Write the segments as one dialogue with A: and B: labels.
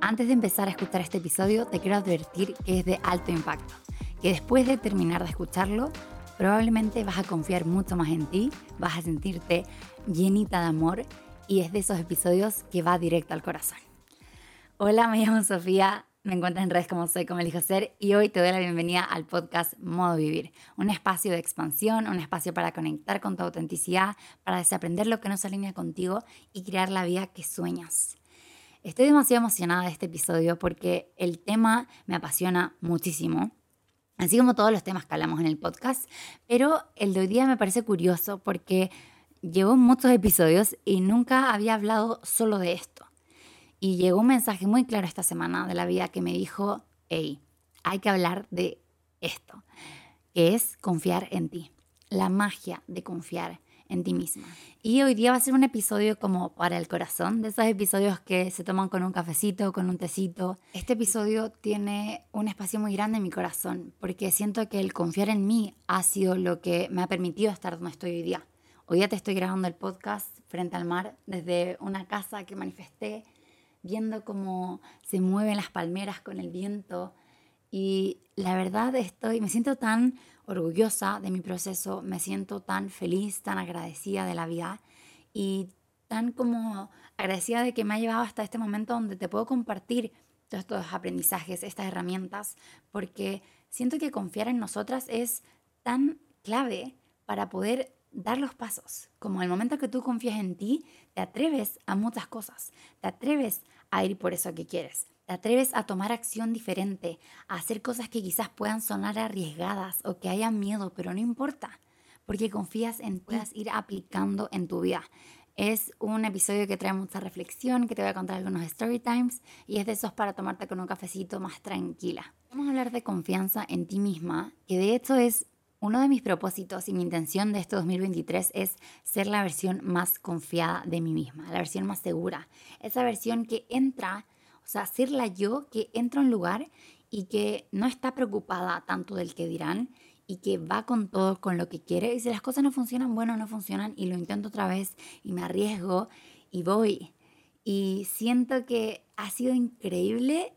A: Antes de empezar a escuchar este episodio, te quiero advertir que es de alto impacto, que después de terminar de escucharlo, probablemente vas a confiar mucho más en ti, vas a sentirte llenita de amor y es de esos episodios que va directo al corazón. Hola, me llamo Sofía, me encuentras en redes como soy, como elijo ser y hoy te doy la bienvenida al podcast Modo Vivir, un espacio de expansión, un espacio para conectar con tu autenticidad, para desaprender lo que no se alinea contigo y crear la vida que sueñas. Estoy demasiado emocionada de este episodio porque el tema me apasiona muchísimo, así como todos los temas que hablamos en el podcast, pero el de hoy día me parece curioso porque llevo muchos episodios y nunca había hablado solo de esto. Y llegó un mensaje muy claro esta semana de la vida que me dijo, hey, hay que hablar de esto, que es confiar en ti, la magia de confiar en ti misma. Y hoy día va a ser un episodio como para el corazón, de esos episodios que se toman con un cafecito, con un tecito. Este episodio tiene un espacio muy grande en mi corazón, porque siento que el confiar en mí ha sido lo que me ha permitido estar donde estoy hoy día. Hoy día te estoy grabando el podcast frente al mar, desde una casa que manifesté, viendo cómo se mueven las palmeras con el viento. Y la verdad estoy, me siento tan orgullosa de mi proceso, me siento tan feliz, tan agradecida de la vida y tan como agradecida de que me ha llevado hasta este momento donde te puedo compartir todos estos aprendizajes, estas herramientas, porque siento que confiar en nosotras es tan clave para poder dar los pasos. Como el momento que tú confías en ti, te atreves a muchas cosas, te atreves a ir por eso que quieres, te atreves a tomar acción diferente, a hacer cosas que quizás puedan sonar arriesgadas o que hayan miedo, pero no importa, porque confías en puedas ir aplicando en tu vida. Es un episodio que trae mucha reflexión, que te voy a contar algunos story times y es de esos para tomarte con un cafecito más tranquila. Vamos a hablar de confianza en ti misma, que de hecho es uno de mis propósitos y mi intención de este 2023 es ser la versión más confiada de mí misma, la versión más segura, esa versión que entra o sea, ser la yo que entra a un lugar y que no está preocupada tanto del que dirán y que va con todo, con lo que quiere. Y si las cosas no funcionan, bueno, no funcionan y lo intento otra vez y me arriesgo y voy. Y siento que ha sido increíble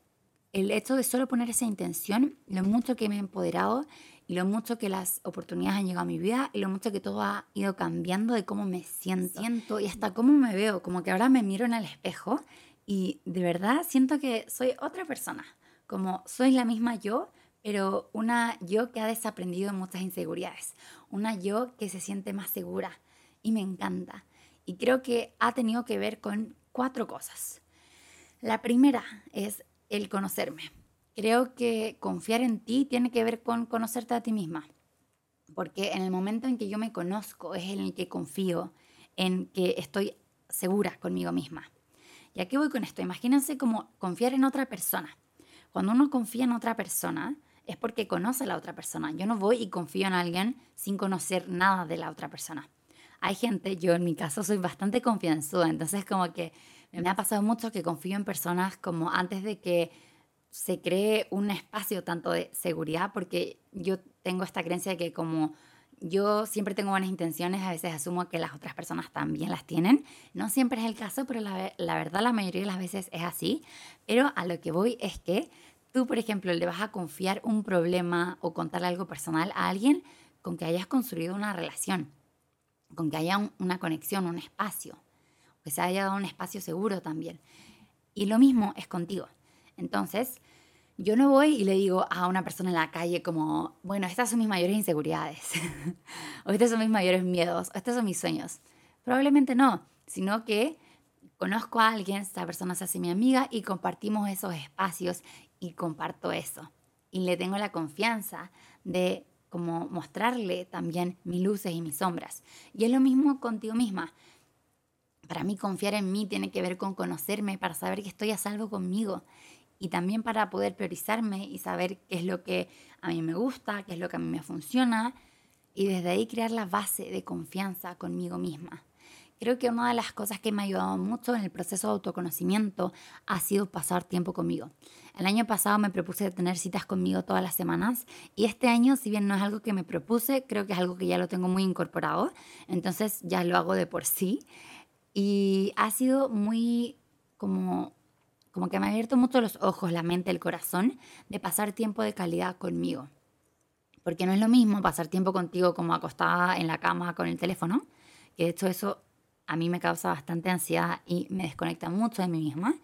A: el hecho de solo poner esa intención, lo mucho que me he empoderado y lo mucho que las oportunidades han llegado a mi vida y lo mucho que todo ha ido cambiando de cómo me siento, siento y hasta cómo me veo. Como que ahora me miro en el espejo y de verdad siento que soy otra persona, como soy la misma yo, pero una yo que ha desaprendido muchas inseguridades, una yo que se siente más segura y me encanta. Y creo que ha tenido que ver con cuatro cosas. La primera es el conocerme. Creo que confiar en ti tiene que ver con conocerte a ti misma, porque en el momento en que yo me conozco es en el que confío, en que estoy segura conmigo misma. ¿Y a qué voy con esto? Imagínense como confiar en otra persona. Cuando uno confía en otra persona, es porque conoce a la otra persona. Yo no voy y confío en alguien sin conocer nada de la otra persona. Hay gente, yo en mi caso soy bastante confianzuda, entonces como que me ha pasado mucho que confío en personas como antes de que se cree un espacio tanto de seguridad, porque yo tengo esta creencia de que como yo siempre tengo buenas intenciones, a veces asumo que las otras personas también las tienen. No siempre es el caso, pero la, verdad la mayoría de las veces es así. Pero a lo que voy es que tú, por ejemplo, le vas a confiar un problema o contarle algo personal a alguien con que hayas construido una relación, con que haya una conexión, un espacio, que se haya dado un espacio seguro también. Y lo mismo es contigo. Entonces, yo no voy y le digo a una persona en la calle como, bueno, estas son mis mayores inseguridades, o estos son mis mayores miedos, o estos son mis sueños. Probablemente no, sino que conozco a alguien, esta persona se hace mi amiga y compartimos esos espacios y comparto eso. Y le tengo la confianza de como mostrarle también mis luces y mis sombras. Y es lo mismo contigo misma. Para mí confiar en mí tiene que ver con conocerme para saber que estoy a salvo conmigo y también para poder priorizarme y saber qué es lo que a mí me gusta, qué es lo que a mí me funciona y desde ahí crear la base de confianza conmigo misma. Creo que una de las cosas que me ha ayudado mucho en el proceso de autoconocimiento ha sido pasar tiempo conmigo. El año pasado me propuse tener citas conmigo todas las semanas y este año, si bien no es algo que me propuse, creo que es algo que ya lo tengo muy incorporado, entonces ya lo hago de por sí. Y ha sido muy como, como que me ha abierto mucho los ojos, la mente, el corazón de pasar tiempo de calidad conmigo. Porque no es lo mismo pasar tiempo contigo como acostada en la cama con el teléfono, que de hecho eso a mí me causa bastante ansiedad y me desconecta mucho de mí misma,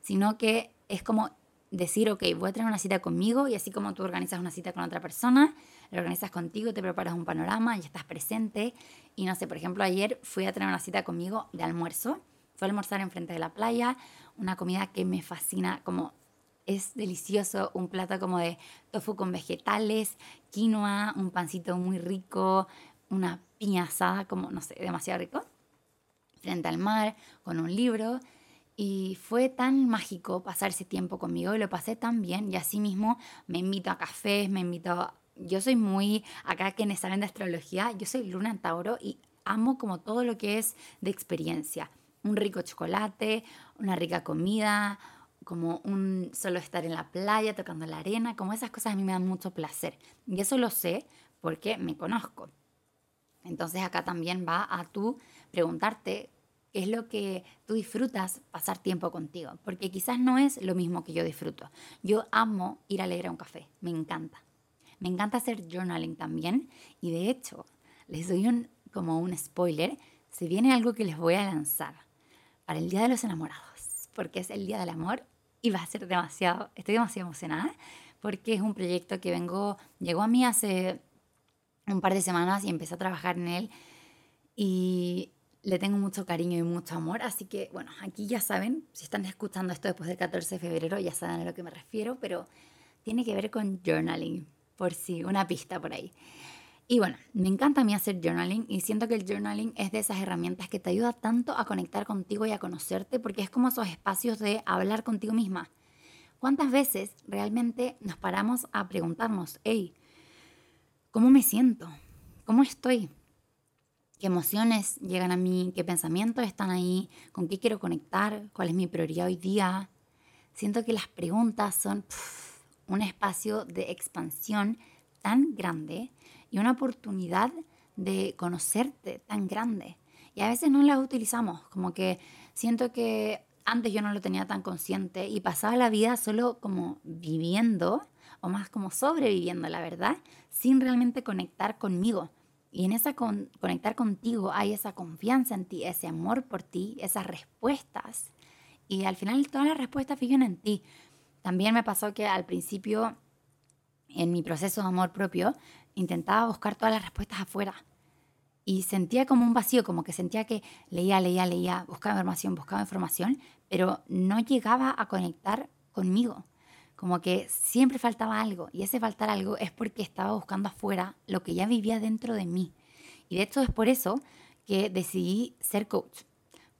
A: sino que es como decir, ok, voy a tener una cita conmigo y así como tú organizas una cita con otra persona, lo organizas contigo, te preparas un panorama y estás presente. Y no sé, por ejemplo, ayer fui a tener una cita conmigo de almuerzo. Fue a almorzar enfrente de la playa, una comida que me fascina, como es delicioso, un plato como de tofu con vegetales, quinoa, un pancito muy rico, una piña asada, como no sé, demasiado rico, frente al mar, con un libro. Y fue tan mágico pasar ese tiempo conmigo y lo pasé tan bien. Y así mismo me invito a cafés, me invito yo soy muy, acá quienes saben de astrología, yo soy luna en Tauro y amo como todo lo que es de experiencia. Un rico chocolate, una rica comida, como un solo estar en la playa tocando la arena, como esas cosas a mí me dan mucho placer. Y eso lo sé porque me conozco. Entonces acá también va a tú preguntarte qué es lo que tú disfrutas pasar tiempo contigo, porque quizás no es lo mismo que yo disfruto. Yo amo ir a leer a un café, me encanta. Me encanta hacer journaling también y de hecho les doy un, como un spoiler, se viene algo que les voy a lanzar para el Día de los Enamorados, porque es el Día del Amor y va a ser demasiado, estoy demasiado emocionada porque es un proyecto que vengo, llegó a mí hace un par de semanas y empecé a trabajar en él y le tengo mucho cariño y mucho amor, así que bueno, aquí ya saben, si están escuchando esto después del 14 de febrero ya saben a lo que me refiero, pero tiene que ver con journaling por si una pista por ahí. Y bueno, me encanta a mí hacer journaling y siento que el journaling es de esas herramientas que te ayuda tanto a conectar contigo y a conocerte porque es como esos espacios de hablar contigo misma. ¿Cuántas veces realmente nos paramos a preguntarnos, hey, ¿cómo me siento? ¿Cómo estoy? ¿Qué emociones llegan a mí? ¿Qué pensamientos están ahí? ¿Con qué quiero conectar? ¿Cuál es mi prioridad hoy día? Siento que las preguntas son un espacio de expansión tan grande y una oportunidad de conocerte tan grande. Y a veces no la utilizamos, como que siento que antes yo no lo tenía tan consciente y pasaba la vida solo como viviendo, o más como sobreviviendo, la verdad, sin realmente conectar conmigo. Y en esa conectar contigo hay esa confianza en ti, ese amor por ti, esas respuestas. Y al final todas las respuestas viven en ti. También me pasó que al principio, en mi proceso de amor propio, intentaba buscar todas las respuestas afuera. Y sentía como un vacío, como que sentía que leía, leía, leía, buscaba información, buscaba información, pero no llegaba a conectar conmigo. Como que siempre faltaba algo. Y ese faltar algo es porque estaba buscando afuera lo que ya vivía dentro de mí. Y de hecho es por eso que decidí ser coach.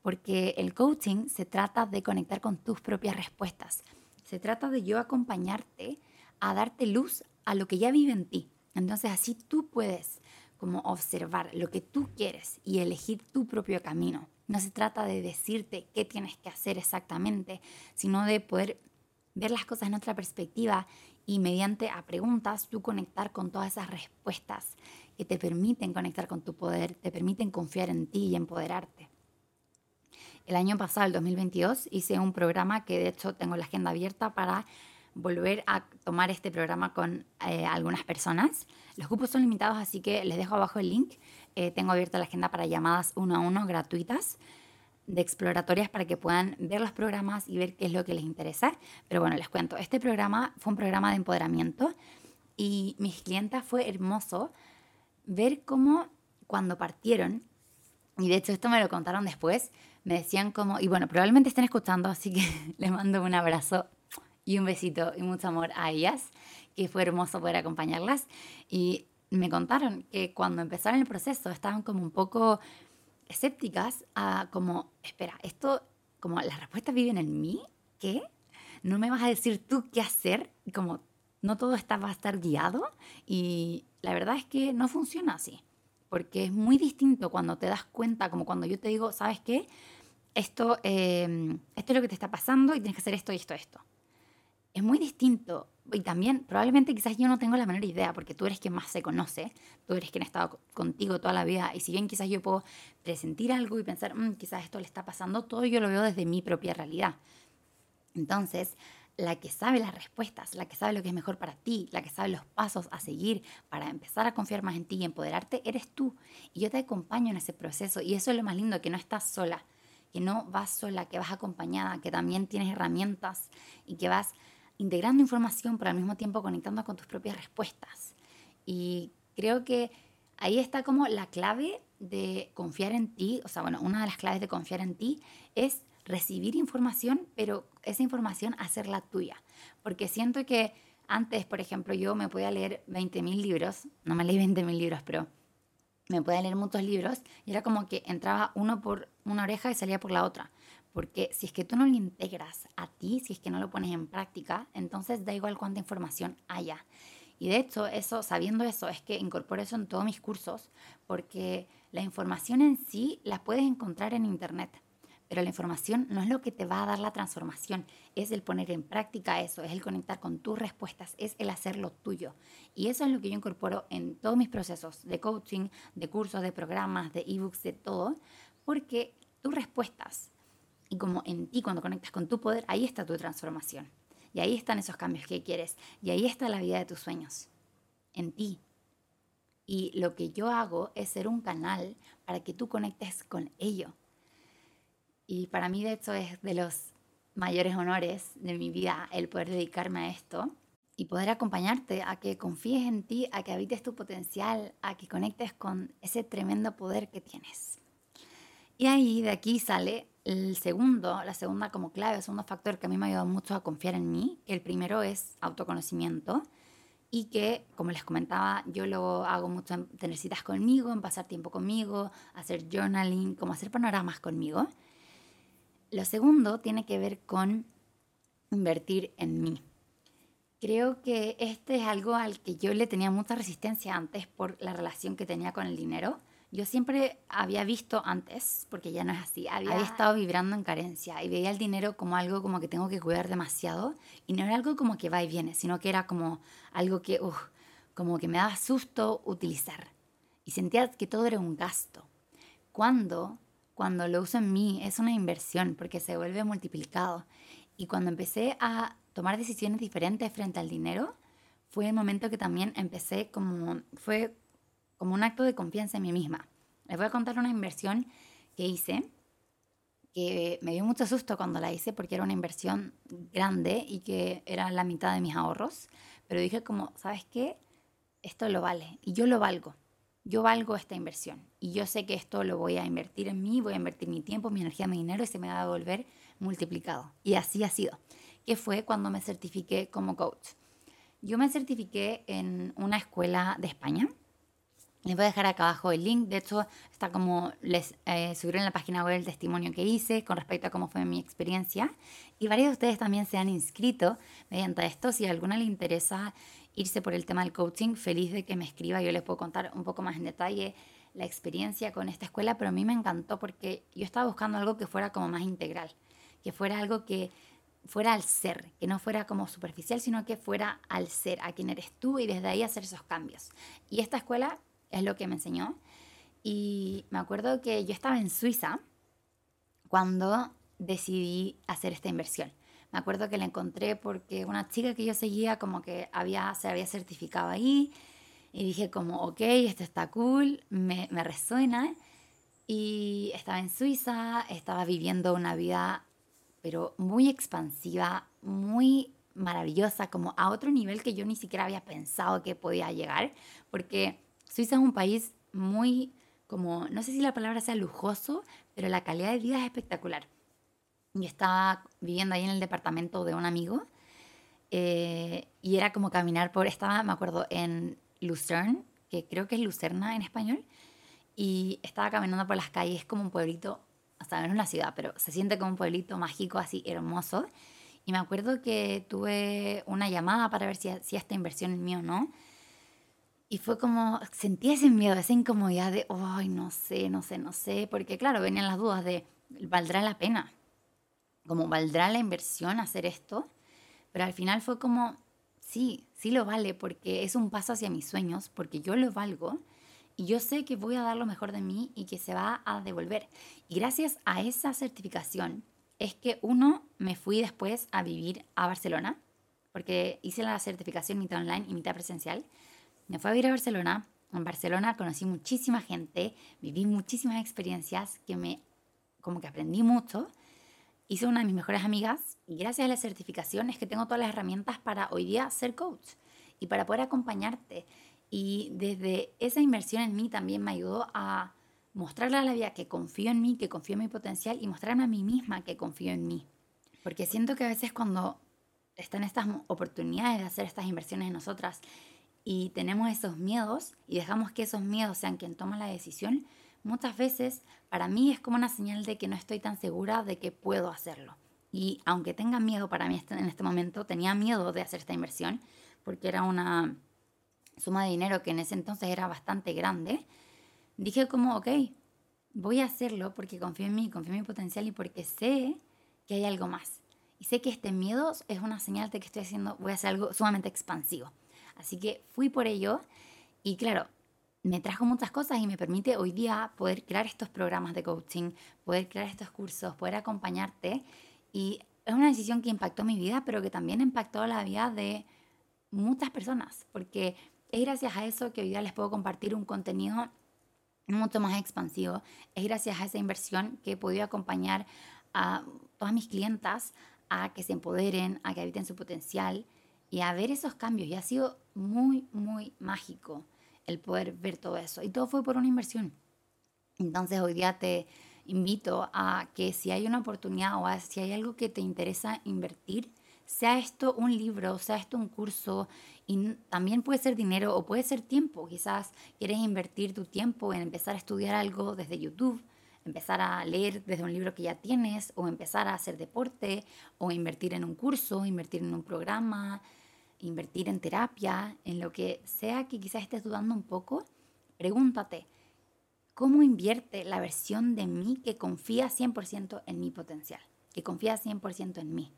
A: Porque el coaching se trata de conectar con tus propias respuestas se trata de yo acompañarte a darte luz a lo que ya vive en ti. Entonces así tú puedes como observar lo que tú quieres y elegir tu propio camino. No se trata de decirte qué tienes que hacer exactamente, sino de poder ver las cosas en otra perspectiva y mediante a preguntas tú conectar con todas esas respuestas que te permiten conectar con tu poder, te permiten confiar en ti y empoderarte. El año pasado, el 2022, hice un programa que de hecho tengo la agenda abierta para volver a tomar este programa con eh, algunas personas. Los cupos son limitados, así que les dejo abajo el link. Eh, tengo abierta la agenda para llamadas uno a uno gratuitas de exploratorias para que puedan ver los programas y ver qué es lo que les interesa. Pero bueno, les cuento, este programa fue un programa de empoderamiento y mis clientas fue hermoso ver cómo cuando partieron, y de hecho esto me lo contaron después, me decían como, y bueno, probablemente estén escuchando, así que les mando un abrazo y un besito y mucho amor a ellas, que fue hermoso poder acompañarlas. Y me contaron que cuando empezaron el proceso estaban como un poco escépticas a como, espera, esto, como las respuestas viven en mí, ¿qué? ¿No me vas a decir tú qué hacer? Como no todo está, va a estar guiado y la verdad es que no funciona así porque es muy distinto cuando te das cuenta, como cuando yo te digo, ¿sabes qué? Esto, em, esto es lo que te está pasando y tienes que hacer esto y esto, esto. Es muy distinto y también probablemente quizás yo no tengo la menor idea, porque tú eres quien más se conoce, tú eres quien ha estado contigo toda la vida, y si bien quizás yo puedo presentir algo y pensar, mm, quizás esto le está pasando, todo yo lo veo desde mi propia realidad. Entonces, la que sabe las respuestas, la que sabe lo que es mejor para ti, la que sabe los pasos a seguir para empezar a confiar más en ti y empoderarte, eres tú. Y yo te acompaño en ese proceso. Y eso es lo más lindo, que no estás sola, que no vas sola, que vas acompañada, que también tienes herramientas y que vas integrando información, pero al mismo tiempo conectando con tus propias respuestas. Y creo que ahí está como la clave de confiar en ti, o sea, bueno, una de las claves de confiar en ti es recibir información, pero esa información hacerla tuya. Porque siento que antes, por ejemplo, yo me podía leer 20.000 libros, no me leí 20.000 libros, pero me podía leer muchos libros y era como que entraba uno por una oreja y salía por la otra. Porque si es que tú no lo integras a ti, si es que no lo pones en práctica, entonces da igual cuánta información haya. Y de hecho, eso, sabiendo eso, es que incorporo eso en todos mis cursos, porque la información en sí la puedes encontrar en Internet. Pero la información no es lo que te va a dar la transformación, es el poner en práctica eso, es el conectar con tus respuestas, es el hacerlo tuyo. Y eso es lo que yo incorporo en todos mis procesos de coaching, de cursos, de programas, de ebooks, de todo, porque tus respuestas y como en ti, cuando conectas con tu poder, ahí está tu transformación. Y ahí están esos cambios que quieres. Y ahí está la vida de tus sueños. En ti. Y lo que yo hago es ser un canal para que tú conectes con ello. Y para mí, de hecho, es de los mayores honores de mi vida el poder dedicarme a esto y poder acompañarte a que confíes en ti, a que habites tu potencial, a que conectes con ese tremendo poder que tienes. Y ahí, de aquí sale el segundo, la segunda como clave, el segundo factor que a mí me ha ayudado mucho a confiar en mí. El primero es autoconocimiento y que, como les comentaba, yo lo hago mucho en tener citas conmigo, en pasar tiempo conmigo, hacer journaling, como hacer panoramas conmigo. Lo segundo tiene que ver con invertir en mí. Creo que este es algo al que yo le tenía mucha resistencia antes por la relación que tenía con el dinero. Yo siempre había visto antes, porque ya no es así, había, estado vibrando en carencia y veía el dinero como algo como que tengo que cuidar demasiado y no era algo como que va y viene, sino que era como algo que, como que me daba susto utilizar y sentía que todo era un gasto. Cuando cuando lo uso en mí es una inversión porque se vuelve multiplicado. Y cuando empecé a tomar decisiones diferentes frente al dinero, fue el momento que también empecé como, fue como un acto de confianza en mí misma. Les voy a contar una inversión que hice, que me dio mucho susto cuando la hice porque era una inversión grande y que era la mitad de mis ahorros, pero dije como, ¿sabes qué? Esto lo vale y yo lo valgo yo valgo esta inversión y yo sé que esto lo voy a invertir en mí, voy a invertir mi tiempo, mi energía, mi dinero y se me va a devolver multiplicado. Y así ha sido, que fue cuando me certifiqué como coach. Yo me certifiqué en una escuela de España. Les voy a dejar acá abajo el link. De hecho, está como les eh, en la página web el testimonio que hice con respecto a cómo fue mi experiencia. Y varios de ustedes también se han inscrito mediante esto. Si a alguna le interesa irse por el tema del coaching, feliz de que me escriba, yo les puedo contar un poco más en detalle la experiencia con esta escuela, pero a mí me encantó porque yo estaba buscando algo que fuera como más integral, que fuera algo que fuera al ser, que no fuera como superficial, sino que fuera al ser, a quien eres tú y desde ahí hacer esos cambios. Y esta escuela es lo que me enseñó. Y me acuerdo que yo estaba en Suiza cuando decidí hacer esta inversión. Me acuerdo que la encontré porque una chica que yo seguía como que había, se había certificado ahí y dije como, ok, esto está cool, me, me resuena. Y estaba en Suiza, estaba viviendo una vida pero muy expansiva, muy maravillosa, como a otro nivel que yo ni siquiera había pensado que podía llegar, porque Suiza es un país muy, como, no sé si la palabra sea lujoso, pero la calidad de vida es espectacular y estaba viviendo ahí en el departamento de un amigo eh, y era como caminar por, estaba, me acuerdo, en Lucerne, que creo que es Lucerna en español, y estaba caminando por las calles como un pueblito, o sea, no es una ciudad, pero se siente como un pueblito mágico, así hermoso. Y me acuerdo que tuve una llamada para ver si esta inversión en mí o no. Y fue como, sentí ese miedo, esa incomodidad de, ay, no sé, no sé, no sé, porque claro, venían las dudas de, ¿valdrá la pena? como valdrá la inversión hacer esto, pero al final fue como, sí, sí lo vale porque es un paso hacia mis sueños, porque yo lo valgo y yo sé que voy a dar lo mejor de mí y que se va a devolver. Y gracias a esa certificación es que uno me fui después a vivir a Barcelona, porque hice la certificación mitad online y mitad presencial. Me fui a vivir a Barcelona. En Barcelona conocí muchísima gente, viví muchísimas experiencias que me, como que aprendí mucho. Hice una de mis mejores amigas y gracias a la certificación es que tengo todas las herramientas para hoy día ser coach y para poder acompañarte. Y desde esa inversión en mí también me ayudó a mostrarle a la vida que confío en mí, que confío en mi potencial y mostrarme a mí misma que confío en mí. Porque siento que a veces cuando están estas oportunidades de hacer estas inversiones en nosotras y tenemos esos miedos y dejamos que esos miedos sean quien toma la decisión, muchas veces para mí es como una señal de que no estoy tan segura de que puedo hacerlo. Y aunque tenga miedo para mí este, en este momento, tenía miedo de hacer esta inversión porque era una suma de dinero que en ese entonces era bastante grande dije como, ok, voy a hacerlo porque confío en mí, confío en mi potencial y porque sé que hay algo más. Y sé que este miedo es una señal de que estoy haciendo, voy a hacer algo sumamente expansivo. Así que fui por ello y claro, me trajo muchas cosas y me permite hoy día poder crear estos programas de coaching, poder crear estos cursos, poder acompañarte. Y es una decisión que impactó mi vida, pero que también impactó la vida de muchas personas, porque es gracias a eso que hoy día les puedo compartir un contenido mucho más expansivo. Es gracias a esa inversión que he podido acompañar a todas mis clientas a que se empoderen, a que habiten su potencial y a ver esos cambios. Y ha sido muy, muy mágico el poder ver todo eso. Y todo fue por una inversión. Entonces hoy día te invito a que si hay una oportunidad o si hay algo que te interesa invertir, sea esto un libro, sea esto un curso, y también puede ser dinero o puede ser tiempo. Quizás quieres invertir tu tiempo en empezar a estudiar algo desde YouTube, empezar a leer desde un libro que ya tienes, o empezar a hacer deporte, o invertir en un curso, invertir en un programa, invertir en terapia, en lo que sea que quizás estés dudando un poco, pregúntate, ¿cómo invierte la versión de mí que confía 100% en mi potencial, que confía 100% en mí?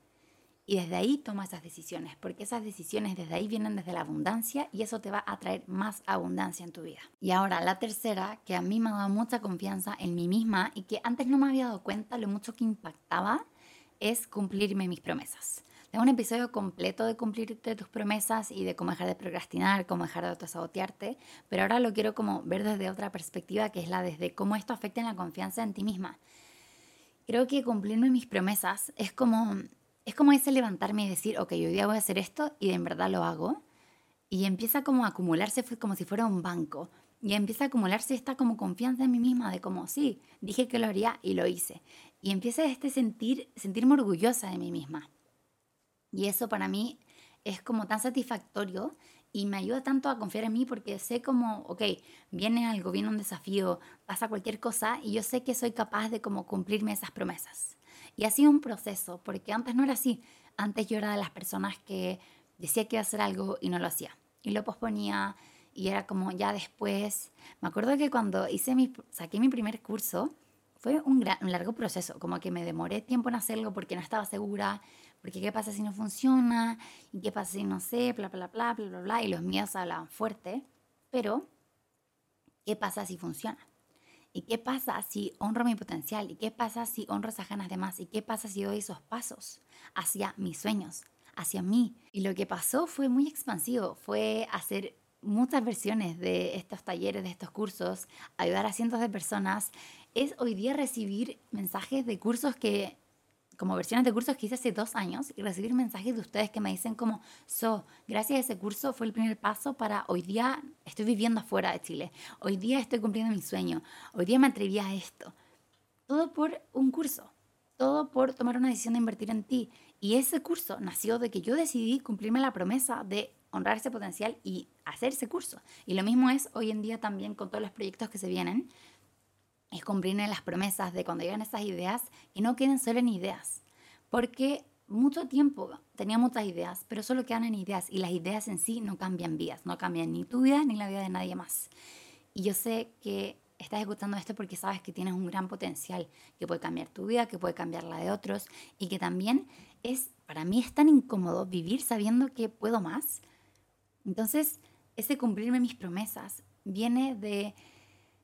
A: Y desde ahí toma esas decisiones, porque esas decisiones desde ahí vienen desde la abundancia y eso te va a traer más abundancia en tu vida. Y ahora la tercera, que a mí me ha dado mucha confianza en mí misma y que antes no me había dado cuenta lo mucho que impactaba, es cumplirme mis promesas. Tengo un episodio completo de cumplirte tus promesas y de cómo dejar de procrastinar, cómo dejar de autosabotearte, pero ahora lo quiero como ver desde otra perspectiva, que es la desde cómo esto afecta en la confianza en ti misma. Creo que cumplirme mis promesas es como es como ese levantarme y decir, ok, hoy día voy a hacer esto y en verdad lo hago. Y empieza como a acumularse como si fuera un banco. Y empieza a acumularse esta como confianza en mí misma de como, sí, dije que lo haría y lo hice. Y empieza este sentir, sentirme orgullosa de mí misma. Y eso para mí es como tan satisfactorio y me ayuda tanto a confiar en mí porque sé como, ok, viene algo, viene un desafío, pasa cualquier cosa y yo sé que soy capaz de como cumplirme esas promesas. Y ha sido un proceso, porque antes no era así. Antes yo era de las personas que decía que iba a hacer algo y no lo hacía. Y lo posponía y era como ya después. Me acuerdo que cuando hice mi, saqué mi primer curso, fue un, un largo proceso, como que me demoré tiempo en hacerlo porque no estaba segura, porque qué pasa si no funciona, y qué pasa si no sé, bla, bla, bla, bla, bla, bla, y los miedos hablaban fuerte, pero ¿qué pasa si funciona? ¿Y qué pasa si honro mi potencial? ¿Y qué pasa si honro esas ganas de más? ¿Y qué pasa si doy esos pasos hacia mis sueños, hacia mí? Y lo que pasó fue muy expansivo, fue hacer muchas versiones de estos talleres, de estos cursos, ayudar a cientos de personas. Es hoy día recibir mensajes de cursos que como versiones de cursos que hice hace dos años y recibir mensajes de ustedes que me dicen como, so, gracias a ese curso fue el primer paso para hoy día estoy viviendo afuera de Chile, hoy día estoy cumpliendo mi sueño, hoy día me atreví a esto. Todo por un curso, todo por tomar una decisión de invertir en ti. Y ese curso nació de que yo decidí cumplirme la promesa de honrar ese potencial y hacer ese curso. Y lo mismo es hoy en día también con todos los proyectos que se vienen es cumplirme las promesas de cuando llegan esas ideas y no queden solo en ideas. Porque mucho tiempo tenía muchas ideas, pero solo quedan en ideas y las ideas en sí no cambian vidas, no cambian ni tu vida ni la vida de nadie más. Y yo sé que estás escuchando esto porque sabes que tienes un gran potencial, que puede cambiar tu vida, que puede cambiar la de otros y que también es, para mí es tan incómodo vivir sabiendo que puedo más. Entonces, ese cumplirme mis promesas viene de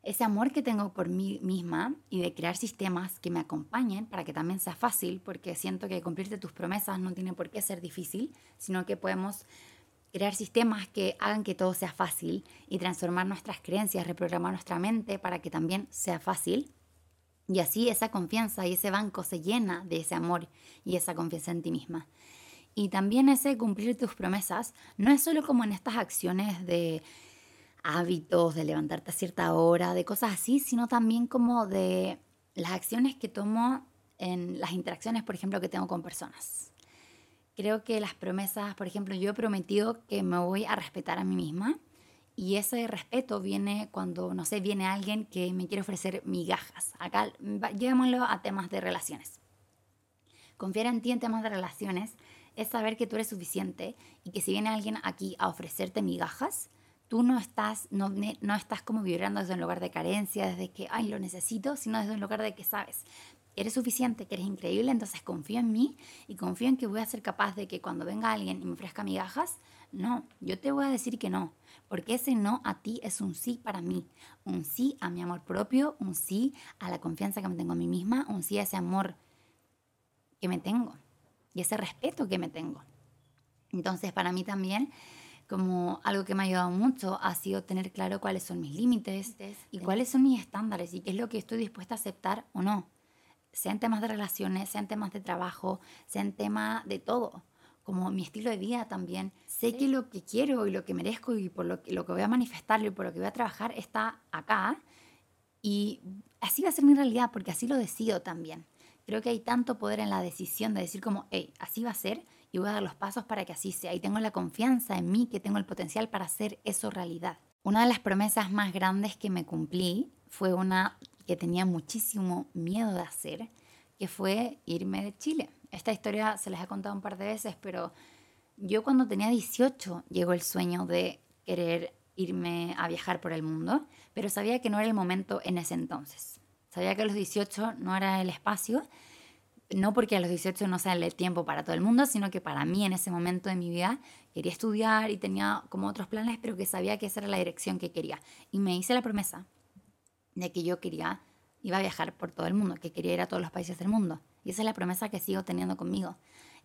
A: ese amor que tengo por mí misma y de crear sistemas que me acompañen para que también sea fácil, porque siento que cumplirte tus promesas no tiene por qué ser difícil, sino que podemos crear sistemas que hagan que todo sea fácil y transformar nuestras creencias, reprogramar nuestra mente para que también sea fácil. Y así esa confianza y ese banco se llena de ese amor y esa confianza en ti misma. Y también ese cumplir tus promesas no es solo como en estas acciones de hábitos, de levantarte a cierta hora, de cosas así, sino también como de las acciones que tomo en las interacciones, por ejemplo, que tengo con personas. Creo que las promesas, por ejemplo, yo he prometido que me voy a respetar a mí misma y ese respeto viene cuando, no sé, viene alguien que me quiere ofrecer migajas. Acá, llevémoslo a temas de relaciones. Confiar en ti en temas de relaciones es saber que tú eres suficiente y que si viene alguien aquí a ofrecerte migajas, tú no estás, no, no estás como vibrando desde un lugar de carencia, desde que, ay, lo necesito, sino desde un lugar de que sabes, eres suficiente, que eres increíble, entonces confío en mí y confío en que voy a ser capaz de que cuando venga alguien y me ofrezca migajas, no, yo te voy a decir que no, porque ese no a ti es un sí para mí, un sí a mi amor propio, un sí a la confianza que me tengo a mí misma, un sí a ese amor que me tengo y ese respeto que me tengo. Entonces, para mí también como algo que me ha ayudado mucho ha sido tener claro cuáles son mis límites y cuáles son mis estándares y qué es lo que estoy dispuesta a aceptar o no sean temas de relaciones, sean temas de trabajo, sean temas de todo, como mi estilo de vida también. Sé que lo que quiero y lo que merezco y por lo que, lo que voy a manifestar y por lo que voy a trabajar está acá y así va a ser mi realidad porque así lo decido también. Creo que hay tanto poder en la decisión de decir como, hey, así va a ser y voy a dar los pasos para que así sea. Y tengo la confianza en mí que tengo el potencial para hacer eso realidad. Una de las promesas más grandes que me cumplí fue una que tenía muchísimo miedo de hacer, que fue irme de Chile. Esta historia se les he contado un par de veces, pero yo cuando tenía 18 llegó el sueño de querer irme a viajar por el mundo, pero sabía que no era el momento en ese entonces. Sabía que los 18 no era el espacio, no porque a los 18 no sea el tiempo para todo el mundo, sino que para mí en ese momento de mi vida quería estudiar y tenía como otros planes, pero que sabía que esa era la dirección que quería. Y me hice la promesa de que yo quería, iba a viajar por todo el mundo, que quería ir a todos los países del mundo. Y esa es la promesa que sigo teniendo conmigo.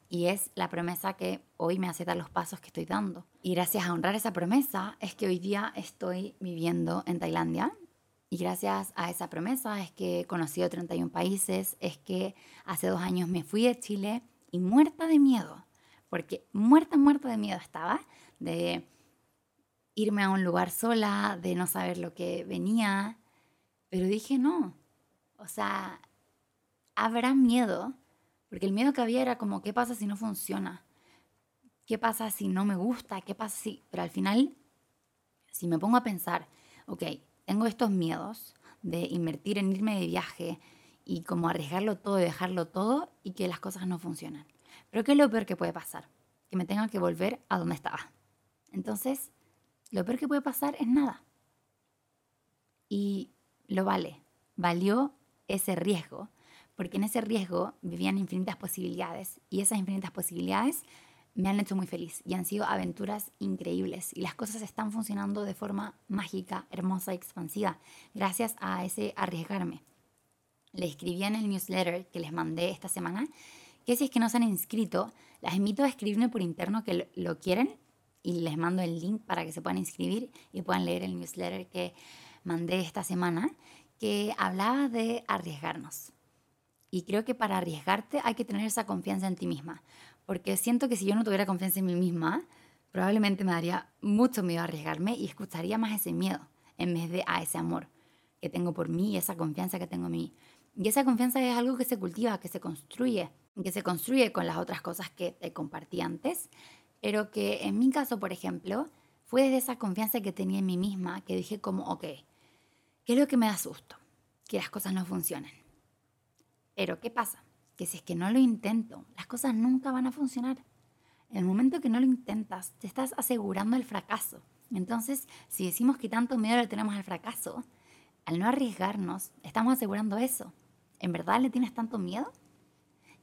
A: Y es la promesa que hoy me hace dar los pasos que estoy dando. Y gracias a honrar esa promesa es que hoy día estoy viviendo en Tailandia. Y gracias a esa promesa es que he conocido 31 países, es que hace dos años me fui de Chile y muerta de miedo, porque muerta, muerta de miedo estaba de irme a un lugar sola, de no saber lo que venía, pero dije, no, o sea, habrá miedo, porque el miedo que había era como, ¿qué pasa si no funciona? ¿Qué pasa si no me gusta? ¿Qué pasa si...? Pero al final, si me pongo a pensar, ok, tengo estos miedos de invertir en irme de viaje y como arriesgarlo todo y dejarlo todo y que las cosas no funcionan. Pero ¿qué es lo peor que puede pasar? Que me tenga que volver a donde estaba. Entonces, lo peor que puede pasar es nada. Y lo vale. Valió ese riesgo, porque en ese riesgo vivían infinitas posibilidades y esas infinitas posibilidades me han hecho muy feliz y han sido aventuras increíbles y las cosas están funcionando de forma mágica, hermosa y expansiva gracias a ese arriesgarme. Le escribí en el newsletter que les mandé esta semana que si es que no se han inscrito, las invito a escribirme por interno que lo quieren y les mando el link para que se puedan inscribir y puedan leer el newsletter que mandé esta semana que hablaba de arriesgarnos. Y creo que para arriesgarte hay que tener esa confianza en ti misma, porque siento que si yo no tuviera confianza en mí misma, probablemente me daría mucho miedo arriesgarme y escucharía más ese miedo en vez de a ese amor que tengo por mí y esa confianza que tengo en mí. Y esa confianza es algo que se cultiva, que se construye, que se construye con las otras cosas que te compartí antes, pero que en mi caso, por ejemplo, fue desde esa confianza que tenía en mí misma que dije como, ok, ¿Qué es lo que me da susto? Que las cosas no funcionen. Pero ¿qué pasa? Que si es que no lo intento, las cosas nunca van a funcionar. En el momento que no lo intentas, te estás asegurando el fracaso. Entonces, si decimos que tanto miedo le tenemos al fracaso, al no arriesgarnos, estamos asegurando eso. ¿En verdad le tienes tanto miedo?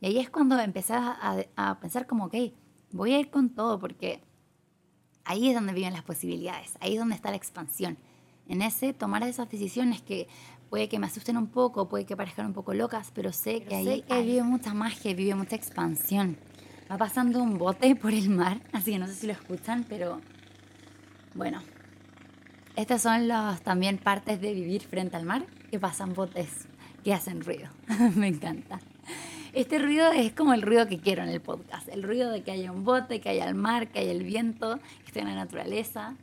A: Y ahí es cuando empecé a, pensar como, ok, voy a ir con todo porque ahí es donde viven las posibilidades, ahí es donde está la expansión. En ese tomar esas decisiones que puede que me asusten un poco, puede que parezcan un poco locas, pero sé que ahí, vive mucha magia, vive mucha expansión. Va pasando un bote por el mar, así que no sé si lo escuchan, pero bueno. Estas son las también partes de vivir frente al mar, que pasan botes que hacen ruido. me encanta. Este ruido es como el ruido que quiero en el podcast, el ruido de que haya un bote, que haya el mar, que haya el viento, que esté en la naturaleza.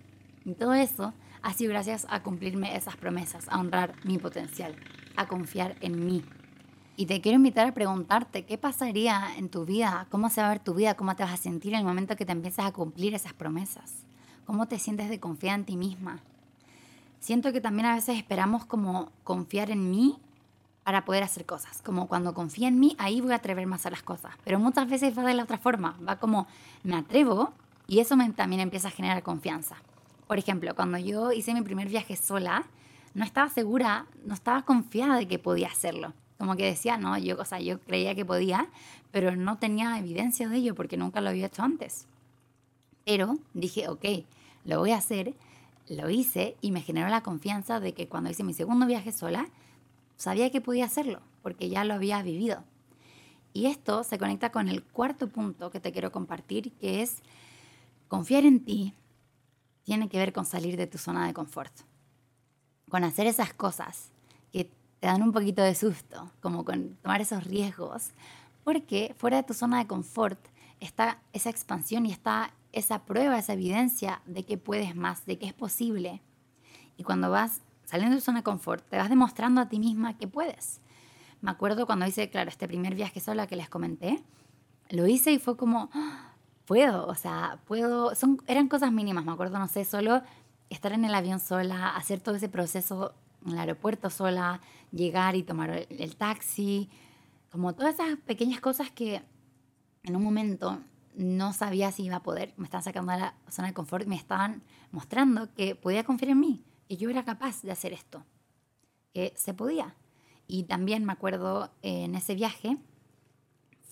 A: Y todo eso sido gracias a cumplirme esas promesas, a honrar mi potencial, a confiar en mí. Y te quiero invitar a preguntarte qué pasaría en tu vida, cómo se va a ver tu vida, cómo te vas a sentir en el momento que te empiezas a cumplir esas promesas, cómo te sientes de confiar en ti misma. Siento que también a veces esperamos como confiar en mí para poder hacer cosas. Como cuando confía en mí, ahí voy a atrever más a las cosas. Pero muchas veces va de la otra forma. Va como me atrevo y eso también empieza a generar confianza. Por ejemplo, cuando yo hice mi primer viaje sola, no estaba segura, no estaba confiada de que podía hacerlo. Como que decía, no, yo, o sea, yo creía que podía, pero no tenía evidencia de ello porque nunca lo había hecho antes. Pero dije, ok, lo voy a hacer, lo hice y me generó la confianza de que cuando hice mi segundo viaje sola, sabía que podía hacerlo, porque ya lo había vivido. Y esto se conecta con el cuarto punto que te quiero compartir, que es confiar en ti tiene que ver con salir de tu zona de confort, con hacer esas cosas que te dan un poquito de susto, como con tomar esos riesgos, porque fuera de tu zona de confort está esa expansión y está esa prueba, esa evidencia de que puedes más, de que es posible. Y cuando vas saliendo de tu zona de confort, te vas demostrando a ti misma que puedes. Me acuerdo cuando hice, claro, este primer viaje sola que les comenté, lo hice y fue como, ¡ah! Puedo, o sea, puedo, son, eran cosas mínimas, me acuerdo, no sé, solo estar en el avión sola, hacer todo ese proceso en el aeropuerto sola, llegar y tomar el, el taxi, como todas esas pequeñas cosas que en un momento no sabía si iba a poder, me estaban sacando de la zona de confort me estaban mostrando que podía confiar en mí, que yo era capaz de hacer esto, que se podía. Y también me acuerdo en ese viaje,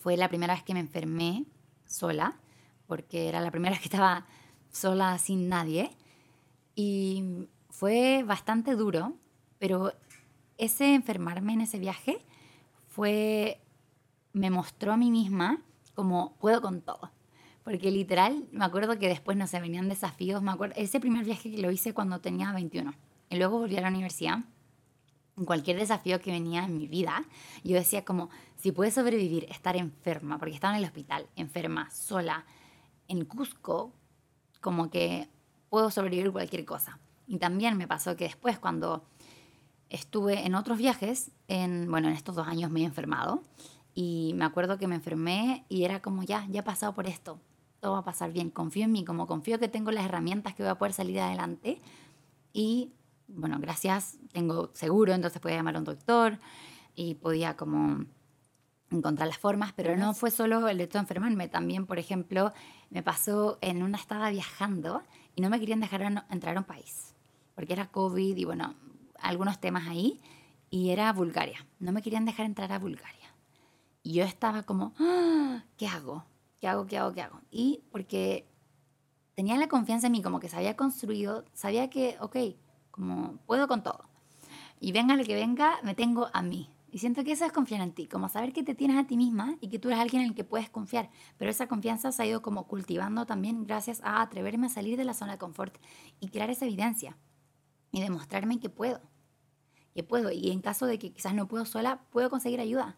A: fue la primera vez que me enfermé sola, porque era la primera vez que estaba sola sin nadie. Y fue bastante duro, pero ese enfermarme en ese viaje fue, me mostró a mí misma como puedo con todo. Porque literal, me acuerdo que después, no sé, venían desafíos. Me acuerdo, ese primer viaje que lo hice cuando tenía 21. Y luego volví a la universidad. Cualquier desafío que venía en mi vida, yo decía como, si puedes sobrevivir, estar enferma, porque estaba en el hospital, enferma, sola, en Cusco, como que puedo sobrevivir cualquier cosa. Y también me pasó que después, cuando estuve en otros viajes, en, bueno, en estos dos años me he enfermado, y me acuerdo que me enfermé y era como, ya, ya he pasado por esto, todo va a pasar bien, confío en mí, como confío que tengo las herramientas que voy a poder salir adelante y bueno, gracias, tengo seguro, entonces podía llamar a un doctor y podía como encontrar las formas, pero no fue solo el de todo enfermarme, también, por ejemplo, me pasó en una estaba viajando y no me querían dejar entrar a un país, porque era COVID y bueno, algunos temas ahí, y era Bulgaria, no me querían dejar entrar a Bulgaria. Y yo estaba como, ah, ¿qué hago? ¿qué hago? ¿Qué hago? ¿Qué hago? Y porque tenía la confianza en mí, como que se había construido, sabía que, ok, como puedo con todo. Y venga lo que venga, me tengo a mí. Y siento que eso es confiar en ti, como saber que te tienes a ti misma y que tú eres alguien en el que puedes confiar. Pero esa confianza se ha ido como cultivando también gracias a atreverme a salir de la zona de confort y crear esa evidencia y demostrarme que puedo. Que puedo. Y en caso de que quizás no puedo sola, puedo conseguir ayuda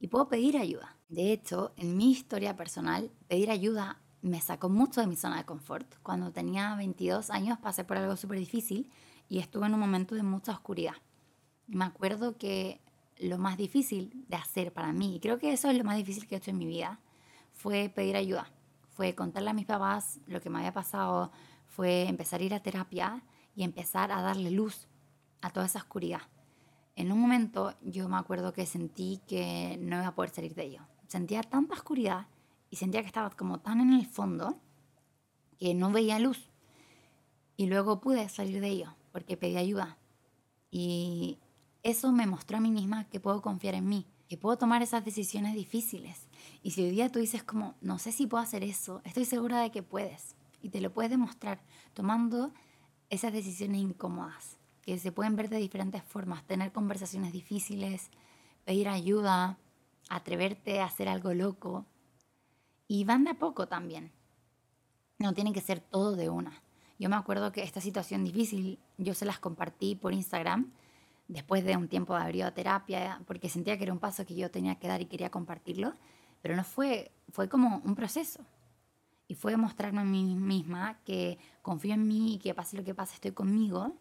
A: y puedo pedir ayuda. De hecho, en mi historia personal, pedir ayuda me sacó mucho de mi zona de confort. Cuando tenía 22 años pasé por algo súper difícil y estuve en un momento de mucha oscuridad. Me acuerdo que lo más difícil de hacer para mí, y creo que eso es lo más difícil que he hecho en mi vida, fue pedir ayuda. Fue contarle a mis papás lo que me había pasado, fue empezar a ir a terapia y empezar a darle luz a toda esa oscuridad en un momento yo me acuerdo que sentí que no iba a poder salir de ello. Sentía tanta oscuridad y sentía que estaba como tan en el fondo que no veía luz. Y luego pude salir de ello porque pedí ayuda. Y eso me mostró a mí misma que puedo confiar en mí, que puedo tomar esas decisiones difíciles. Y si hoy día tú dices como, no sé si puedo hacer eso, estoy segura de que puedes. Y te lo puedes demostrar tomando esas decisiones incómodas, que se pueden ver de diferentes formas, tener conversaciones difíciles, pedir ayuda, atreverte a hacer algo loco. Y van de a poco también. No tiene que ser todo de una. Yo me acuerdo que esta situación difícil yo se las compartí por Instagram después de un tiempo de haber a terapia, porque sentía que era un paso que yo tenía que dar y quería compartirlo, pero no fue, fue como un proceso. Y fue mostrarme a mí misma que confío en mí y que pase lo que pase, estoy conmigo.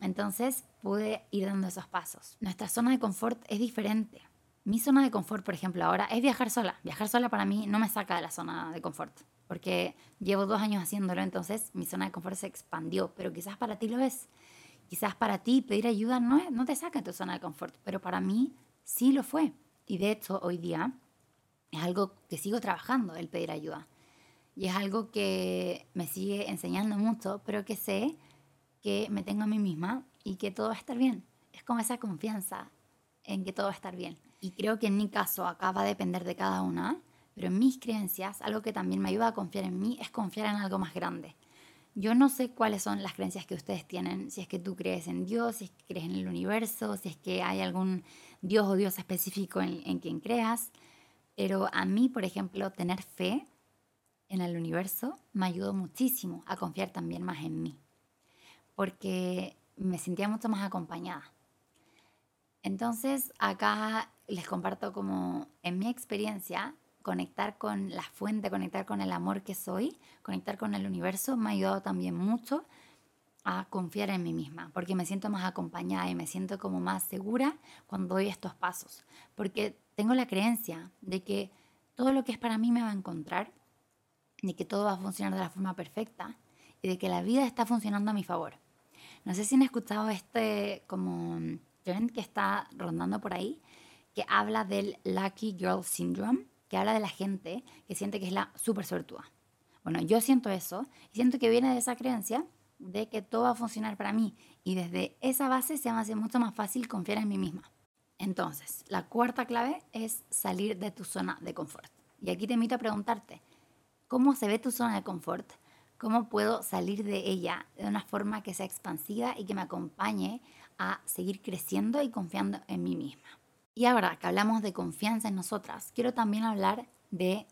A: Entonces pude ir dando esos pasos. Nuestra zona de confort es diferente. Mi zona de confort, por ejemplo, ahora es viajar sola. Viajar sola para mí no me saca de la zona de confort, porque llevo dos años haciéndolo, entonces mi zona de confort se expandió, pero quizás para ti lo es. Quizás para ti pedir ayuda no, no te saca de tu zona de confort, pero para mí sí lo fue. Y de hecho, hoy día es algo que sigo trabajando, el pedir ayuda. Y es algo que me sigue enseñando mucho, pero que sé que me tengo a mí misma y que todo va a estar bien. Es como esa confianza en que todo va a estar bien. Y creo que en mi caso acá va a depender de cada una, pero en mis creencias, algo que también me ayuda a confiar en mí es confiar en algo más grande. Yo no sé cuáles son las creencias que ustedes tienen, si es que tú crees en Dios, si es que crees en el universo, si es que hay algún Dios o Dios específico en, en quien creas, pero a mí, por ejemplo, tener fe en el universo me ayudó muchísimo a confiar también más en mí, porque me sentía mucho más acompañada. Entonces, acá les comparto como en mi experiencia, conectar con la fuente, conectar con el amor que soy, conectar con el universo, me ha ayudado también mucho a confiar en mí misma, porque me siento más acompañada y me siento como más segura cuando doy estos pasos, porque tengo la creencia de que todo lo que es para mí me va a encontrar, de que todo va a funcionar de la forma perfecta y de que la vida está funcionando a mi favor. No sé si han escuchado este como trend que está rondando por ahí, que habla del Lucky Girl Syndrome, que habla de la gente que siente que es la súper suertuda. Bueno, yo siento eso y siento que viene de esa creencia de que todo va a funcionar para mí y desde esa base se me hace mucho más fácil confiar en mí misma. Entonces, la cuarta clave es salir de tu zona de confort. Y aquí te invito a preguntarte, ¿cómo se ve tu zona de confort? ¿Cómo puedo salir de ella de una forma que sea expansiva y que me acompañe a seguir creciendo y confiando en mí misma? Y ahora que hablamos de confianza en nosotras, quiero también hablar de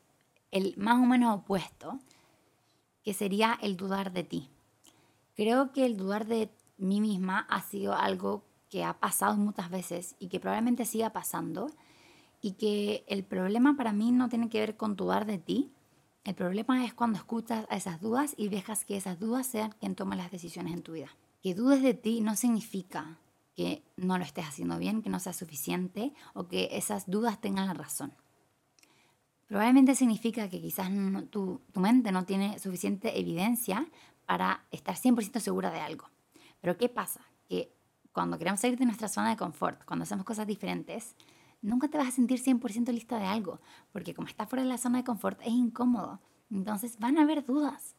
A: el más o menos opuesto, que sería el dudar de ti. Creo que el dudar de mí misma ha sido algo que ha pasado muchas veces y que probablemente siga pasando y que el problema para mí no tiene que ver con dudar de ti. El problema es cuando escuchas a esas dudas y dejas que esas dudas sean quien tome las decisiones en tu vida. Que dudes de ti no significa que no lo estés haciendo bien, que no sea suficiente o que esas dudas tengan la razón. Probablemente significa que quizás tu, tu mente no tiene suficiente evidencia para estar 100% segura de algo. Pero ¿qué pasa? Que cuando queremos salir de nuestra zona de confort, cuando hacemos cosas diferentes, nunca te vas a sentir 100% lista de algo, porque como estás fuera de la zona de confort es incómodo. Entonces van a haber dudas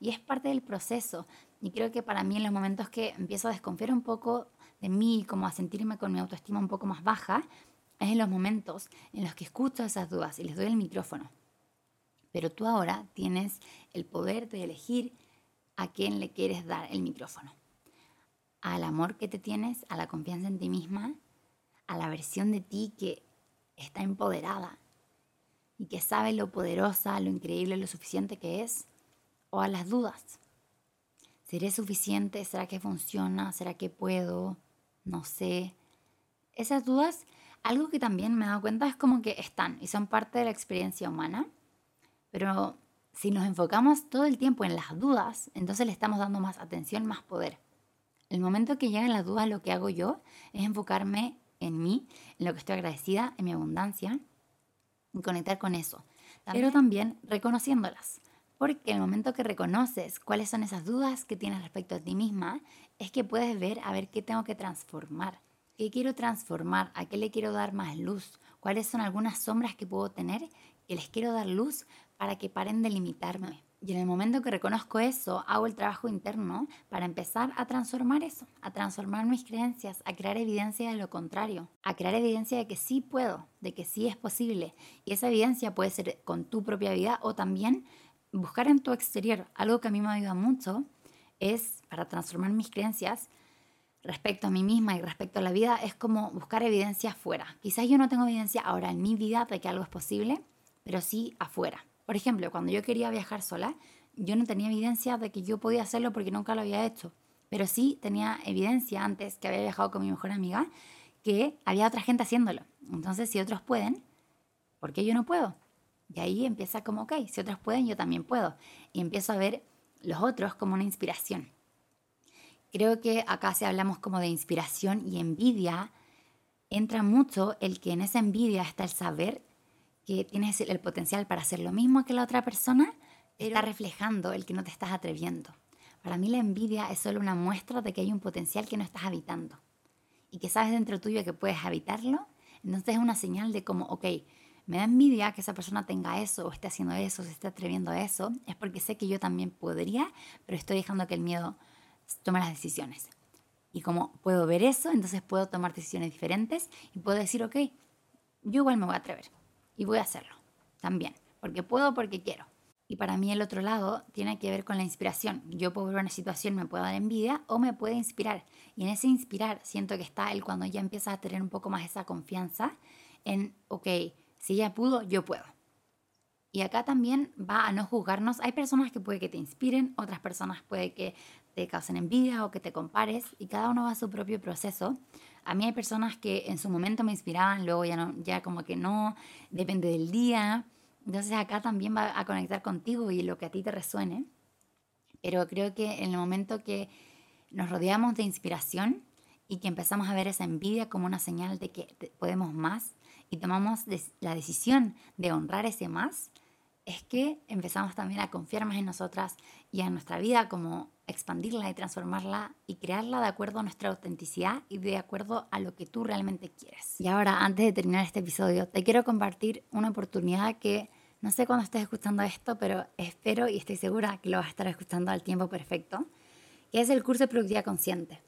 A: y es parte del proceso. Y creo que para mí en los momentos que empiezo a desconfiar un poco de mí, como a sentirme con mi autoestima un poco más baja, es en los momentos en los que escucho esas dudas y les doy el micrófono. Pero tú ahora tienes el poder de elegir a quién le quieres dar el micrófono. Al amor que te tienes, a la confianza en ti misma, a la versión de ti que está empoderada y que sabe lo poderosa, lo increíble, lo suficiente que es, o a las dudas. ¿Seré suficiente? ¿Será que funciona? ¿Será que puedo? No sé. Esas dudas, algo que también me he dado cuenta es como que están y son parte de la experiencia humana, pero si nos enfocamos todo el tiempo en las dudas, entonces le estamos dando más atención, más poder. El momento que llegan las dudas, lo que hago yo es enfocarme en mí, en lo que estoy agradecida, en mi abundancia, y conectar con eso. Pero también reconociéndolas. Porque el momento que reconoces cuáles son esas dudas que tienes respecto a ti misma, es que puedes ver a ver qué tengo que transformar. ¿Qué quiero transformar? ¿A qué le quiero dar más luz? ¿Cuáles son algunas sombras que puedo tener que les quiero dar luz para que paren de limitarme? Y en el momento que reconozco eso, hago el trabajo interno para empezar a transformar eso, a transformar mis creencias, a crear evidencia de lo contrario, a crear evidencia de que sí puedo, de que sí es posible. Y esa evidencia puede ser con tu propia vida o también buscar en tu exterior. Algo que a mí me ayuda mucho es, para transformar mis creencias respecto a mí misma y respecto a la vida, es como buscar evidencia afuera. Quizás yo no tengo evidencia ahora en mi vida de que algo es posible, pero sí afuera. Por ejemplo, cuando yo quería viajar sola, yo no tenía evidencia de que yo podía hacerlo porque nunca lo había hecho. Pero sí tenía evidencia antes que había viajado con mi mejor amiga que había otra gente haciéndolo. Entonces, si otros pueden, ¿por qué yo no puedo? Y ahí empieza como, ok, si otros pueden, yo también puedo. Y empiezo a ver los otros como una inspiración. Creo que acá si hablamos como de inspiración y envidia, entra mucho el que en esa envidia está el saber que tienes el potencial para hacer lo mismo que la otra persona, está reflejando el que no te estás atreviendo. Para mí la envidia es solo una muestra de que hay un potencial que no estás habitando y que sabes dentro tuyo que puedes habitarlo. Entonces es una señal de como, ok, me da envidia que esa persona tenga eso o esté haciendo eso, se esté atreviendo a eso, es porque sé que yo también podría, pero estoy dejando que el miedo tome las decisiones. Y como puedo ver eso, entonces puedo tomar decisiones diferentes y puedo decir, ok, yo igual me voy a atrever y voy a hacerlo también, porque puedo, porque quiero. Y para mí el otro lado tiene que ver con la inspiración. Yo puedo ver una situación, me puede dar envidia o me puede inspirar. Y en ese inspirar siento que está el cuando ya empiezas a tener un poco más esa confianza en, ok, si ella pudo, yo puedo. Y acá también va a no juzgarnos. Hay personas que puede que te inspiren, otras personas puede que te causen envidia o que te compares y cada uno va a su propio proceso. A mí hay personas que en su momento me inspiraban, luego ya, no, ya como que no, depende del día. Entonces acá también va a conectar contigo y lo que a ti te resuene. Pero creo que en el momento que nos rodeamos de inspiración y que empezamos a ver esa envidia como una señal de que podemos más y tomamos la decisión de honrar ese más, es que empezamos también a confiar más en nosotras y en nuestra vida, como expandirla y transformarla y crearla de acuerdo a nuestra autenticidad y de acuerdo a lo que tú realmente quieres. Y ahora, antes de terminar este episodio, te quiero compartir una oportunidad que no sé cuándo estés escuchando esto, pero espero y estoy segura que lo vas a estar escuchando al tiempo perfecto, que es el curso de productividad consciente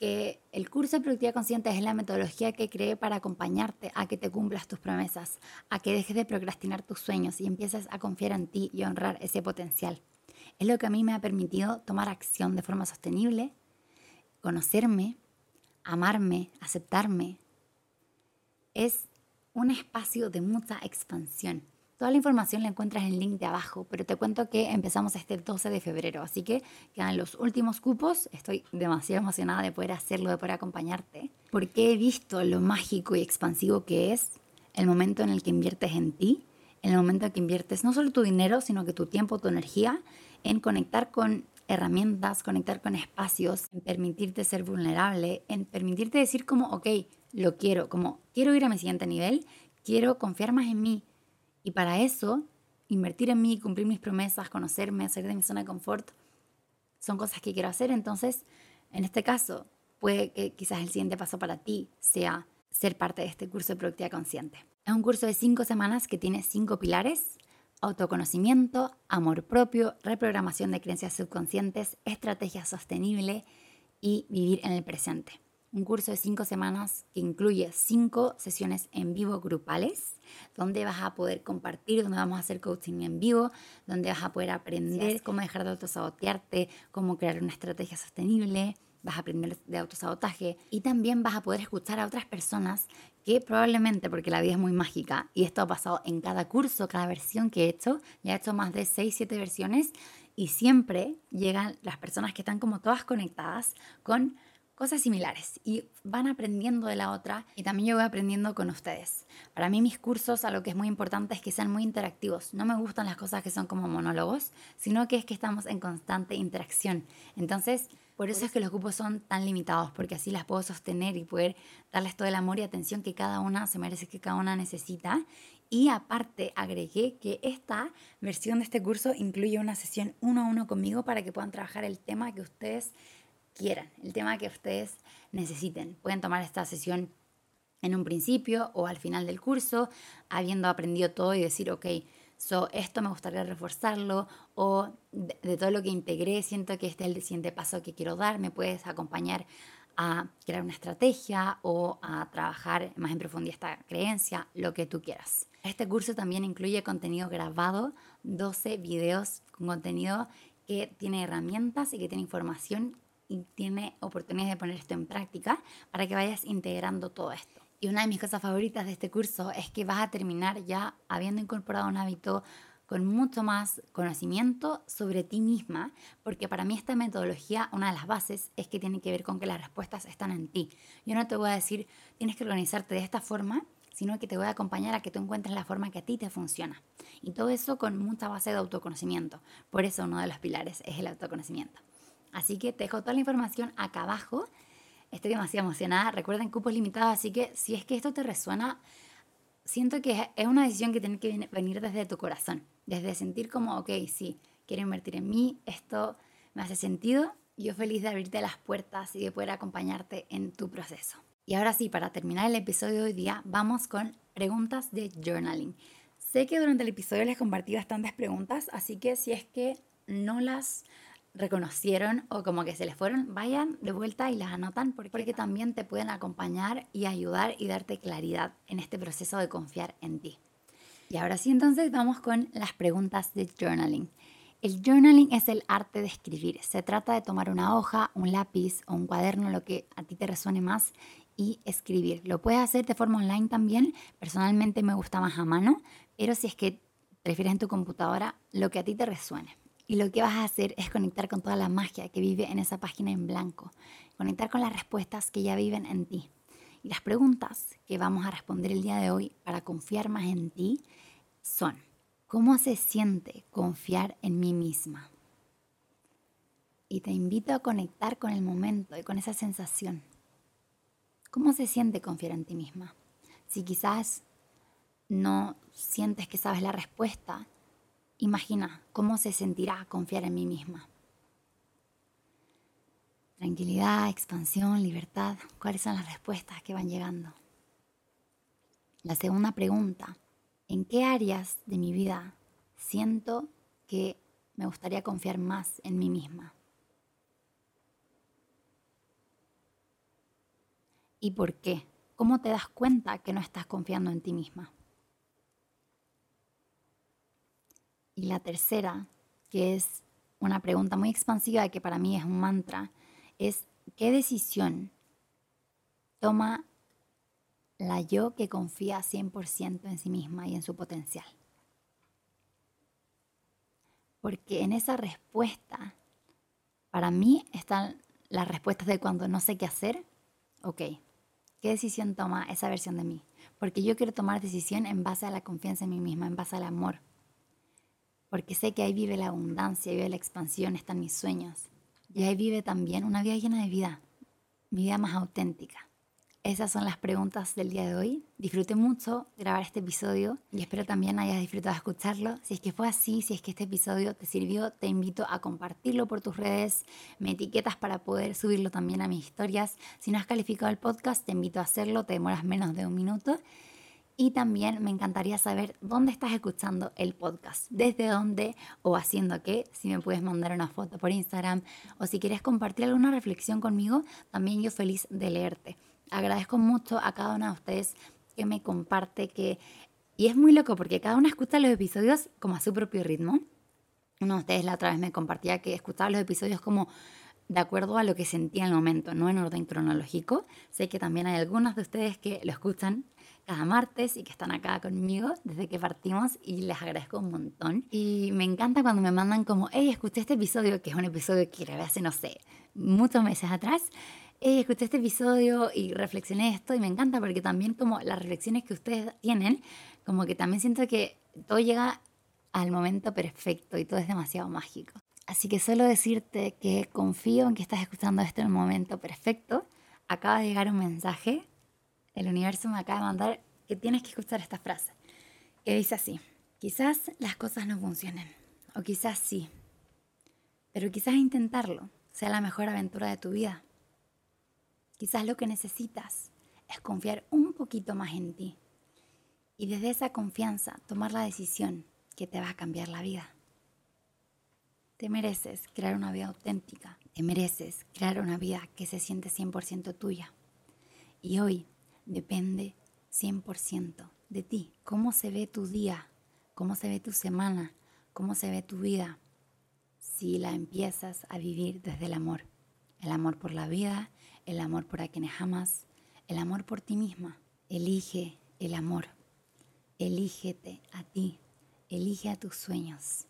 A: que el curso de productividad consciente es la metodología que creé para acompañarte a que te cumplas tus promesas, a que dejes de procrastinar tus sueños y empieces a confiar en ti y honrar ese potencial. Es lo que a mí me ha permitido tomar acción de forma sostenible, conocerme, amarme, aceptarme. Es un espacio de mucha expansión Toda la información la encuentras en el link de abajo, pero te cuento que empezamos este 12 de febrero, así que quedan los últimos cupos. Estoy demasiado emocionada de poder hacerlo, de poder acompañarte, porque he visto lo mágico y expansivo que es el momento en el que inviertes en ti, en el momento en que inviertes no solo tu dinero, sino que tu tiempo, tu energía, en conectar con herramientas, conectar con espacios, en permitirte ser vulnerable, en permitirte decir como, ok, lo quiero, como quiero ir a mi siguiente nivel, quiero confiar más en mí, y para eso, invertir en mí, cumplir mis promesas, conocerme, salir de mi zona de confort, son cosas que quiero hacer. Entonces, en este caso, puede que quizás el siguiente paso para ti sea ser parte de este curso de productividad consciente. Es un curso de cinco semanas que tiene cinco pilares. Autoconocimiento, amor propio, reprogramación de creencias subconscientes, estrategia sostenible y vivir en el presente un curso de cinco semanas que incluye cinco sesiones en vivo grupales, donde vas a poder compartir, donde vamos a hacer coaching en vivo, donde vas a poder aprender cómo dejar de autosabotearte, cómo crear una estrategia sostenible, vas a aprender de autosabotaje y también vas a poder escuchar a otras personas que probablemente, porque la vida es muy mágica y esto ha pasado en cada curso, cada versión que he hecho, ya he hecho más de 6, 7 versiones y siempre llegan las personas que están como todas conectadas con cosas similares y van aprendiendo de la otra y también yo voy aprendiendo con ustedes. Para mí mis cursos a lo que es muy importante es que sean muy interactivos. No me gustan las cosas que son como monólogos, sino que es que estamos en constante interacción. Entonces, por eso es que los grupos son tan limitados, porque así las puedo sostener y poder darles todo el amor y atención que cada una se merece, que cada una necesita. Y aparte agregué que esta versión de este curso incluye una sesión uno a uno conmigo para que puedan trabajar el tema que ustedes quieran, el tema que ustedes necesiten. Pueden tomar esta sesión en un principio o al final del curso, habiendo aprendido todo y decir, ok, So, esto me gustaría reforzarlo o de, todo lo que integré, siento que este es el siguiente paso que quiero dar, me puedes acompañar a crear una estrategia o a trabajar más en profundidad esta creencia, lo que tú quieras. Este curso también incluye contenido grabado, 12 videos con contenido que tiene herramientas y que tiene información y tiene oportunidades de poner esto en práctica para que vayas integrando todo esto. Y una de mis cosas favoritas de este curso es que vas a terminar ya habiendo incorporado un hábito con mucho más conocimiento sobre ti misma, porque para mí esta metodología, una de las bases es que tiene que ver con que las respuestas están en ti. Yo no te voy a decir, tienes que organizarte de esta forma, sino que te voy a acompañar a que tú encuentres la forma que a ti te funciona. Y todo eso con mucha base de autoconocimiento. Por eso uno de los pilares es el autoconocimiento. Así que te dejo toda la información acá abajo. Estoy demasiado emocionada. Recuerden cupos limitados, así que si es que esto te resuena, siento que es una decisión que tiene que venir desde tu corazón, desde sentir como, ok, sí, quiero invertir en mí, esto me hace sentido. Yo feliz de abrirte las puertas y de poder acompañarte en tu proceso. Y ahora sí, para terminar el episodio de hoy día, vamos con preguntas de journaling. Sé que durante el episodio les compartí bastantes preguntas, así que si es que no las reconocieron o como que se les fueron, vayan de vuelta y las anotan porque, porque también te pueden acompañar y ayudar y darte claridad en este proceso de confiar en ti. Y ahora sí, entonces vamos con las preguntas de journaling. El journaling es el arte de escribir. Se trata de tomar una hoja, un lápiz o un cuaderno, lo que a ti te resuene más, y escribir. Lo puedes hacer de forma online también. Personalmente me gusta más a mano, pero si es que prefieres en tu computadora, lo que a ti te resuene. Y lo que vas a hacer es conectar con toda la magia que vive en esa página en blanco, conectar con las respuestas que ya viven en ti. Y las preguntas que vamos a responder el día de hoy para confiar más en ti son, ¿cómo se siente confiar en mí misma? Y te invito a conectar con el momento y con esa sensación. ¿Cómo se siente confiar en ti misma? Si quizás no sientes que sabes la respuesta, Imagina cómo se sentirá confiar en mí misma. Tranquilidad, expansión, libertad. ¿Cuáles son las respuestas que van llegando? La segunda pregunta. ¿En qué áreas de mi vida siento que me gustaría confiar más en mí misma? ¿Y por qué? ¿Cómo te das cuenta que no estás confiando en ti misma? Y la tercera, que es una pregunta muy expansiva que para mí es un mantra, es ¿qué decisión toma la yo que confía 100% en sí misma y en su potencial? Porque en esa respuesta, para mí están las respuestas de cuando no sé qué hacer. Ok, ¿qué decisión toma esa versión de mí? Porque yo quiero tomar decisión en base a la confianza en mí misma, en base al amor porque sé que ahí vive la abundancia, vive la expansión, están mis sueños. Y ahí vive también una vida llena de vida, mi vida más auténtica. Esas son las preguntas del día de hoy. Disfruté mucho grabar este episodio y espero también hayas disfrutado escucharlo. Si es que fue así, si es que este episodio te sirvió, te invito a compartirlo por tus redes, me etiquetas para poder subirlo también a mis historias. Si no has calificado el podcast, te invito a hacerlo, te demoras menos de un minuto. Y también me encantaría saber dónde estás escuchando el podcast, desde dónde o haciendo qué, si me puedes mandar una foto por Instagram o si quieres compartir alguna reflexión conmigo, también yo feliz de leerte. Agradezco mucho a cada una de ustedes que me comparte, que... Y es muy loco porque cada uno escucha los episodios como a su propio ritmo. Uno de ustedes la otra vez me compartía que escuchaba los episodios como de acuerdo a lo que sentía en el momento, no en orden cronológico. Sé que también hay algunos de ustedes que lo escuchan cada martes y que están acá conmigo desde que partimos y les agradezco un montón. Y me encanta cuando me mandan como, hey, escuché este episodio, que es un episodio que grabé hace, no sé, muchos meses atrás. Hey, escuché este episodio y reflexioné esto y me encanta porque también como las reflexiones que ustedes tienen, como que también siento que todo llega al momento perfecto y todo es demasiado mágico. Así que solo decirte que confío en que estás escuchando esto en el momento perfecto. Acaba de llegar un mensaje el universo me acaba de mandar que tienes que escuchar esta frase, que dice así, quizás las cosas no funcionen, o quizás sí, pero quizás intentarlo sea la mejor aventura de tu vida. Quizás lo que necesitas es confiar un poquito más en ti y desde esa confianza tomar la decisión que te va a cambiar la vida. Te mereces crear una vida auténtica. Te mereces crear una vida que se siente 100% tuya. Y hoy depende 100% de ti. ¿Cómo se ve tu día? ¿Cómo se ve tu semana? ¿Cómo se ve tu vida? Si la empiezas a vivir desde el amor. El amor por la vida, el amor por a quienes amas, el amor por ti misma. Elige el amor. Elígete a ti. Elige a tus sueños.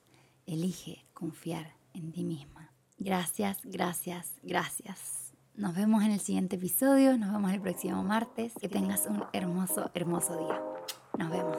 A: Elige confiar en ti misma. Gracias, gracias, gracias. Nos vemos en el siguiente episodio, nos vemos el próximo martes. Que tengas un hermoso, hermoso día. Nos vemos.